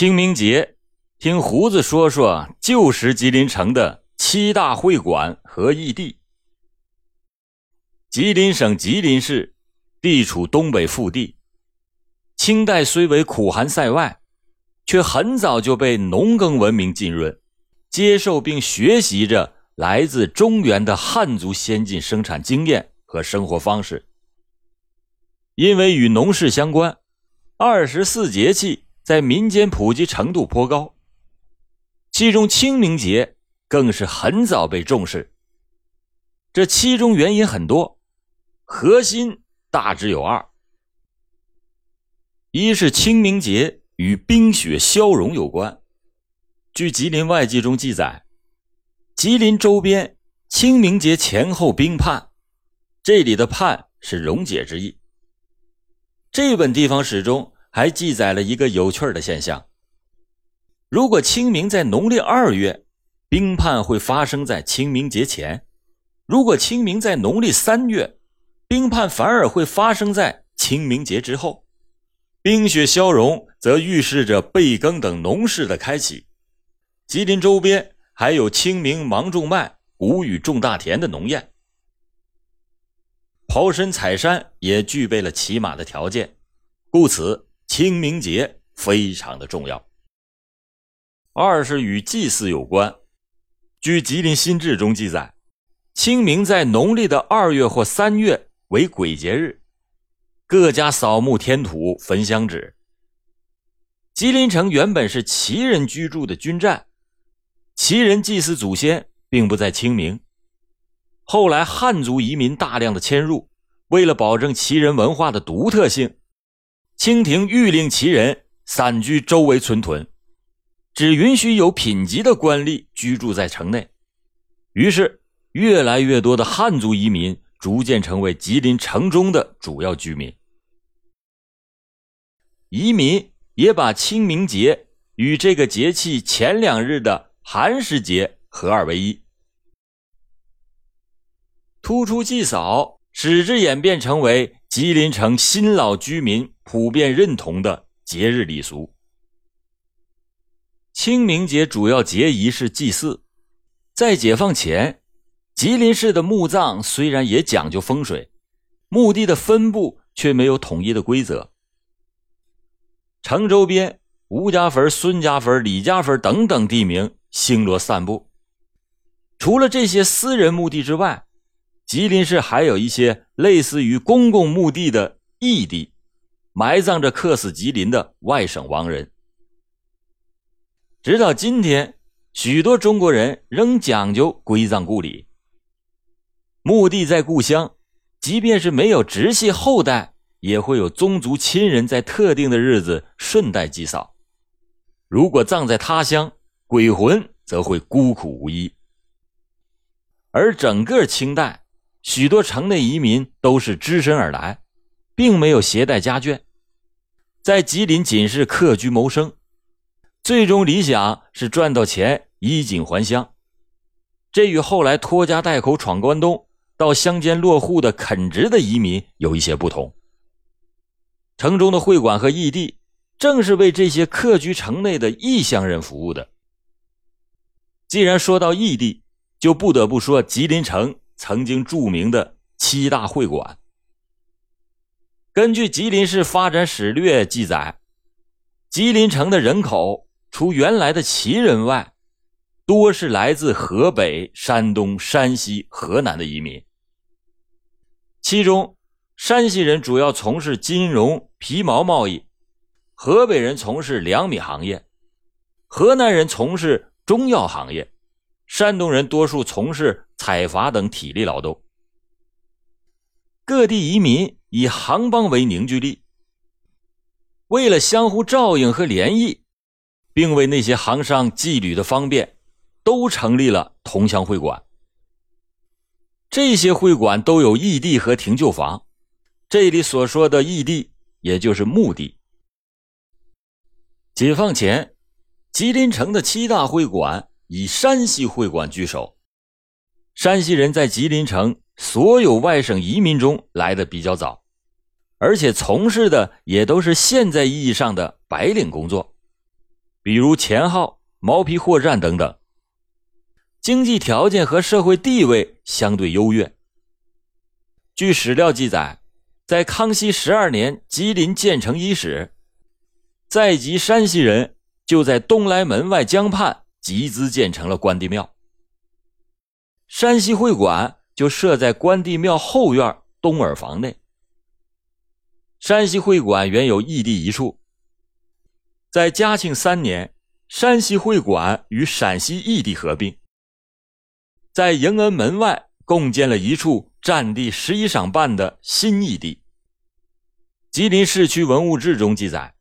清明节，听胡子说说旧时吉林城的七大会馆和义地。吉林省吉林市地处东北腹地，清代虽为苦寒塞外，却很早就被农耕文明浸润，接受并学习着来自中原的汉族先进生产经验和生活方式。因为与农事相关，二十四节气。在民间普及程度颇高，其中清明节更是很早被重视。这其中原因很多，核心大致有二：一是清明节与冰雪消融有关。据《吉林外记》中记载，吉林周边清明节前后冰判，这里的“判”是溶解之意。这本地方史中。还记载了一个有趣的现象：如果清明在农历二月，冰判会发生在清明节前；如果清明在农历三月，冰判反而会发生在清明节之后。冰雪消融，则预示着备耕等农事的开启。吉林周边还有清明忙种麦、谷雨种大田的农谚，刨参采山也具备了起码的条件，故此。清明节非常的重要。二是与祭祀有关。据《吉林新志》中记载，清明在农历的二月或三月为鬼节日，各家扫墓添土、焚香纸。吉林城原本是齐人居住的军寨，齐人祭祀祖先并不在清明。后来汉族移民大量的迁入，为了保证齐人文化的独特性。清廷欲令其人散居周围村屯，只允许有品级的官吏居住在城内。于是，越来越多的汉族移民逐渐成为吉林城中的主要居民。移民也把清明节与这个节气前两日的寒食节合二为一，突出祭扫，使之演变成为吉林城新老居民。普遍认同的节日礼俗。清明节主要节仪是祭祀。在解放前，吉林市的墓葬虽然也讲究风水，墓地的分布却没有统一的规则。城周边吴家坟、孙家坟、李家坟等等地名星罗散布。除了这些私人墓地之外，吉林市还有一些类似于公共墓地的异地。埋葬着客死吉林的外省亡人。直到今天，许多中国人仍讲究归葬故里。墓地在故乡，即便是没有直系后代，也会有宗族亲人在特定的日子顺带祭扫。如果葬在他乡，鬼魂则会孤苦无依。而整个清代，许多城内移民都是只身而来。并没有携带家眷，在吉林仅是客居谋生，最终理想是赚到钱衣锦还乡。这与后来拖家带口闯关东到乡间落户的垦殖的移民有一些不同。城中的会馆和义地，正是为这些客居城内的异乡人服务的。既然说到义地，就不得不说吉林城曾经著名的七大会馆。根据吉林市发展史略记载，吉林城的人口除原来的齐人外，多是来自河北、山东、山西、河南的移民。其中，山西人主要从事金融、皮毛贸易；河北人从事粮米行业；河南人从事中药行业；山东人多数从事采伐等体力劳动。各地移民。以行帮为凝聚力，为了相互照应和联谊，并为那些行商寄旅的方便，都成立了同乡会馆。这些会馆都有异地和停旧房。这里所说的异地，也就是墓地。解放前，吉林城的七大会馆以山西会馆居首。山西人在吉林城所有外省移民中来的比较早。而且从事的也都是现在意义上的白领工作。比如钱号、毛皮货站等等，经济条件和社会地位相对优越。据史料记载，在康熙十二年吉林建成伊始，在籍山西人就在东来门外江畔集资建成了关帝庙。山西会馆就设在关帝庙后院东耳房内。山西会馆原有义地一处，在嘉庆三年，山西会馆与陕西义地合并，在迎恩门外共建了一处占地十一晌半的新义地。吉林市区文物志中记载，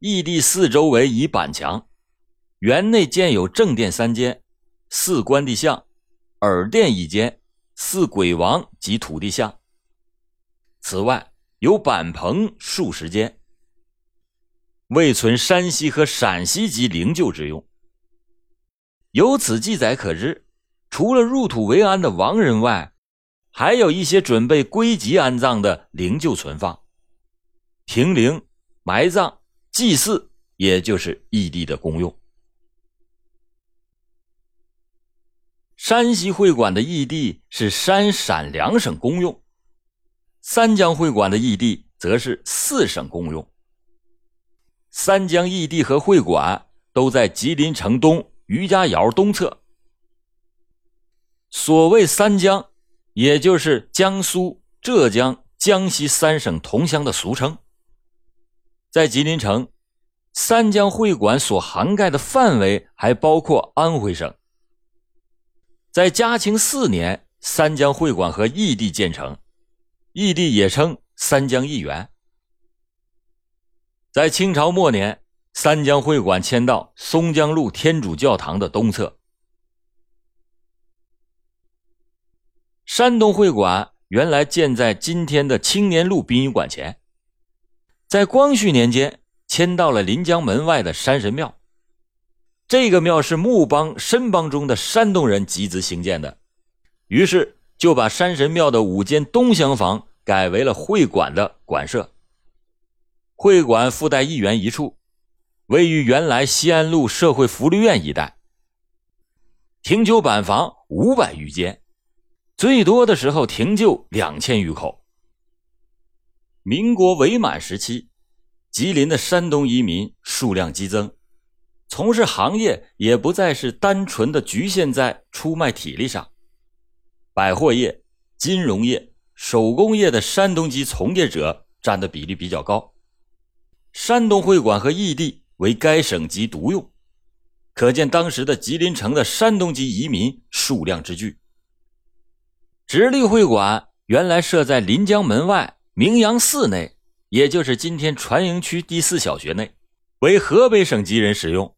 义地四周围以板墙，园内建有正殿三间，四关帝像，耳殿一间，四鬼王及土地像。此外。有板棚数十间，为存山西和陕西籍灵柩之用。由此记载可知，除了入土为安的亡人外，还有一些准备归籍安葬的灵柩存放。停灵、埋葬、祭祀，也就是异地的公用。山西会馆的异地是山陕两省公用。三江会馆的异地则是四省公用。三江异地和会馆都在吉林城东余家窑东侧。所谓三江，也就是江苏、浙江、江西三省同乡的俗称。在吉林城，三江会馆所涵盖的范围还包括安徽省。在嘉庆四年，三江会馆和义地建成。义地也称三江义园。在清朝末年，三江会馆迁到松江路天主教堂的东侧。山东会馆原来建在今天的青年路殡仪馆前，在光绪年间迁到了临江门外的山神庙。这个庙是木帮、申帮中的山东人集资兴建的，于是。就把山神庙的五间东厢房改为了会馆的馆舍。会馆附带一园一处，位于原来西安路社会福利院一带。停柩板房五百余间，最多的时候停柩两千余口。民国伪满时期，吉林的山东移民数量激增，从事行业也不再是单纯的局限在出卖体力上。百货业、金融业、手工业的山东籍从业者占的比例比较高。山东会馆和义地为该省级独用，可见当时的吉林城的山东籍移民数量之巨。直隶会馆原来设在临江门外明阳寺内，也就是今天船营区第四小学内，为河北省籍人使用。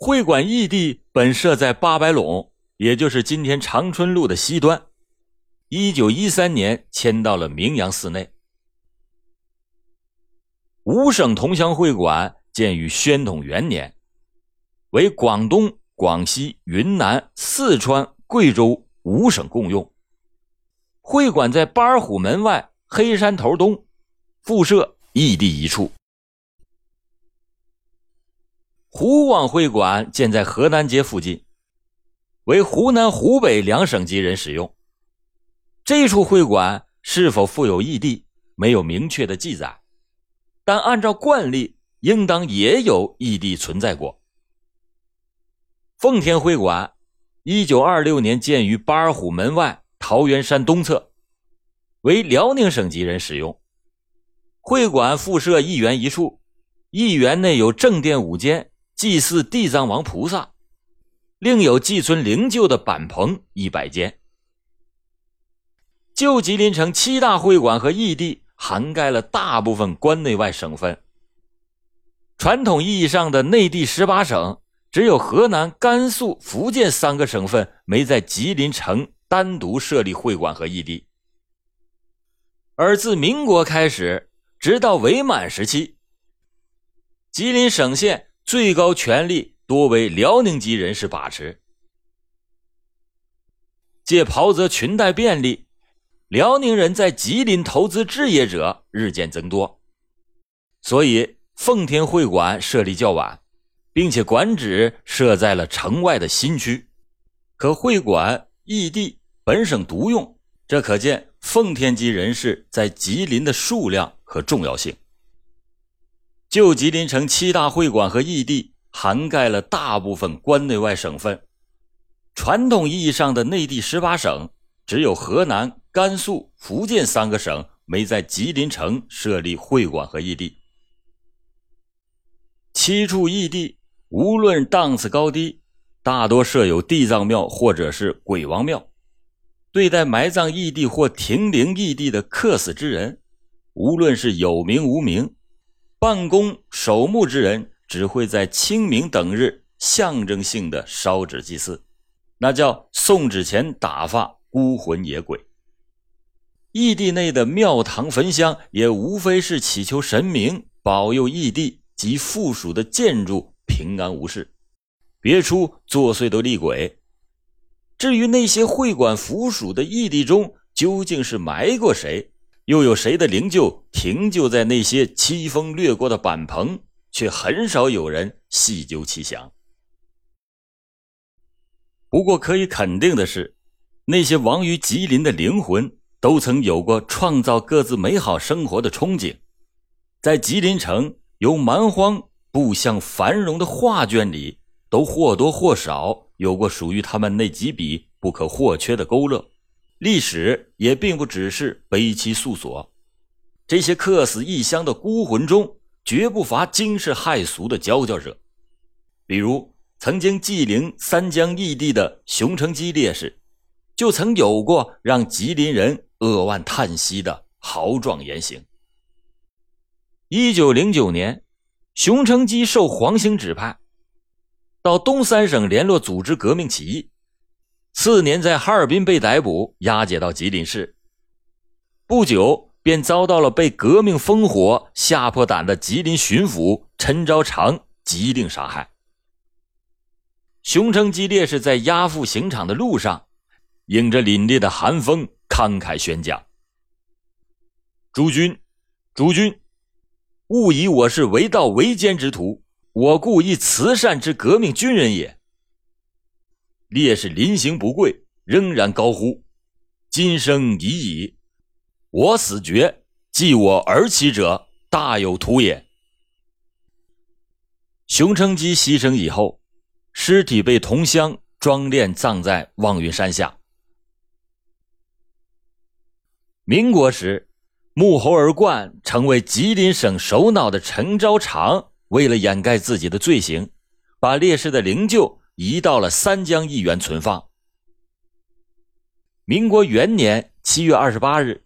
会馆异地本设在八百垄。也就是今天长春路的西端，一九一三年迁到了明阳寺内。五省同乡会馆建于宣统元年，为广东、广西、云南、四川、贵州五省共用。会馆在巴尔虎门外黑山头东，附设异地一处。湖广会馆建在河南街附近。为湖南、湖北两省级人使用。这处会馆是否附有异地，没有明确的记载，但按照惯例，应当也有异地存在过。奉天会馆，一九二六年建于巴尔虎门外桃源山东侧，为辽宁省级人使用。会馆附设一园一处，一园内有正殿五间，祭祀地藏王菩萨。另有寄存灵柩的板棚一百间。旧吉林城七大会馆和异地涵盖了大部分关内外省份。传统意义上的内地十八省，只有河南、甘肃、福建三个省份没在吉林城单独设立会馆和异地。而自民国开始，直到伪满时期，吉林省县最高权力。多为辽宁籍人士把持，借袍泽裙带便利，辽宁人在吉林投资置业者日渐增多，所以奉天会馆设立较晚，并且馆址设在了城外的新区，可会馆异地本省独用，这可见奉天籍人士在吉林的数量和重要性。旧吉林城七大会馆和异地涵盖了大部分关内外省份，传统意义上的内地十八省，只有河南、甘肃、福建三个省没在吉林城设立会馆和异地。七处异地无论档次高低，大多设有地藏庙或者是鬼王庙，对待埋葬异地或停灵异地的客死之人，无论是有名无名。办公守墓之人只会在清明等日象征性的烧纸祭祀，那叫送纸钱打发孤魂野鬼。异地内的庙堂焚香也无非是祈求神明保佑异地及附属的建筑平安无事，别出作祟的厉鬼。至于那些会馆附属的异地中究竟是埋过谁？又有谁的灵柩停就在那些凄风掠过的板棚，却很少有人细究其详。不过可以肯定的是，那些亡于吉林的灵魂都曾有过创造各自美好生活的憧憬，在吉林城由蛮荒步向繁荣的画卷里，都或多或少有过属于他们那几笔不可或缺的勾勒。历史也并不只是悲凄诉索，这些客死异乡的孤魂中，绝不乏惊世骇俗的佼佼者。比如曾经祭灵三江异地的熊成基烈士，就曾有过让吉林人扼腕叹息的豪壮言行。一九零九年，熊成基受黄兴指派，到东三省联络组织革命起义。次年，在哈尔滨被逮捕，押解到吉林市。不久，便遭到了被革命烽火吓破胆的吉林巡抚陈昭常急令杀害。熊成基烈士在押赴刑场的路上，迎着凛冽的寒风，慷慨宣讲：“诸君，诸君，勿以我是为道为奸之徒，我故一慈善之革命军人也。”烈士临行不跪，仍然高呼：“今生已矣，我死绝，继我而起者大有图也。”熊成基牺牲以后，尸体被同乡装殓葬在望云山下。民国时，沐猴而冠成为吉林省首脑的陈昭常，为了掩盖自己的罪行，把烈士的灵柩。移到了三江一园存放。民国元年七月二十八日，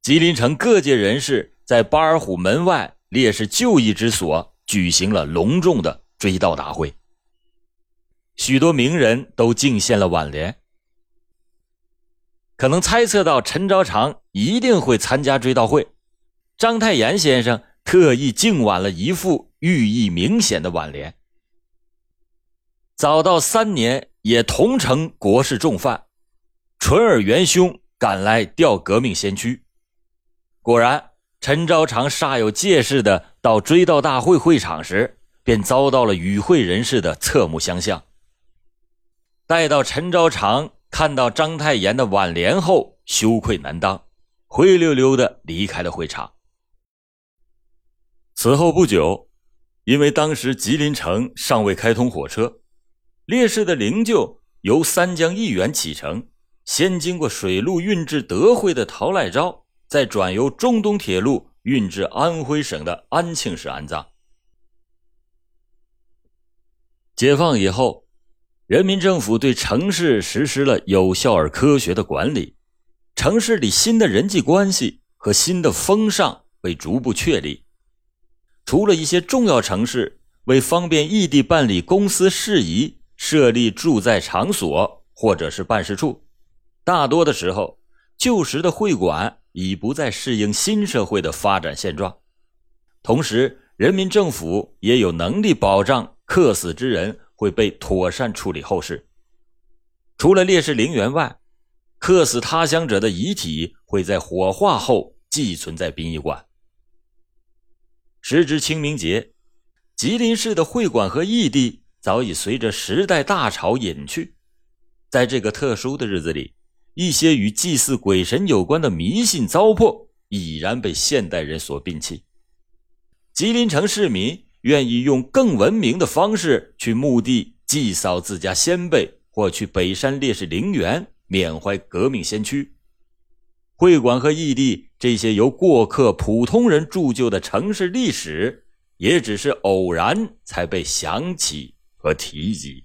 吉林城各界人士在巴尔虎门外烈士就义之所举行了隆重的追悼大会，许多名人都敬献了挽联。可能猜测到陈昭常一定会参加追悼会，章太炎先生特意敬挽了一副寓意明显的挽联。早到三年，也同城国事重犯，纯儿元凶赶来吊革命先驱。果然，陈昭常煞有介事的到追悼大会会场时，便遭到了与会人士的侧目相向。待到陈昭常看到章太炎的挽联后，羞愧难当，灰溜溜的离开了会场。此后不久，因为当时吉林城尚未开通火车。烈士的灵柩由三江一园启程，先经过水路运至德惠的陶赖昭，再转由中东铁路运至安徽省的安庆市安葬。解放以后，人民政府对城市实施了有效而科学的管理，城市里新的人际关系和新的风尚被逐步确立。除了一些重要城市为方便异地办理公司事宜。设立驻在场所或者是办事处，大多的时候，旧时的会馆已不再适应新社会的发展现状。同时，人民政府也有能力保障客死之人会被妥善处理后事。除了烈士陵园外，客死他乡者的遗体会在火化后寄存在殡仪馆。时值清明节，吉林市的会馆和异地早已随着时代大潮隐去。在这个特殊的日子里，一些与祭祀鬼神有关的迷信糟粕已然被现代人所摒弃。吉林城市民愿意用更文明的方式去墓地祭扫自家先辈，或去北山烈士陵园缅怀革命先驱。会馆和义地这些由过客、普通人铸就的城市历史，也只是偶然才被想起和提及。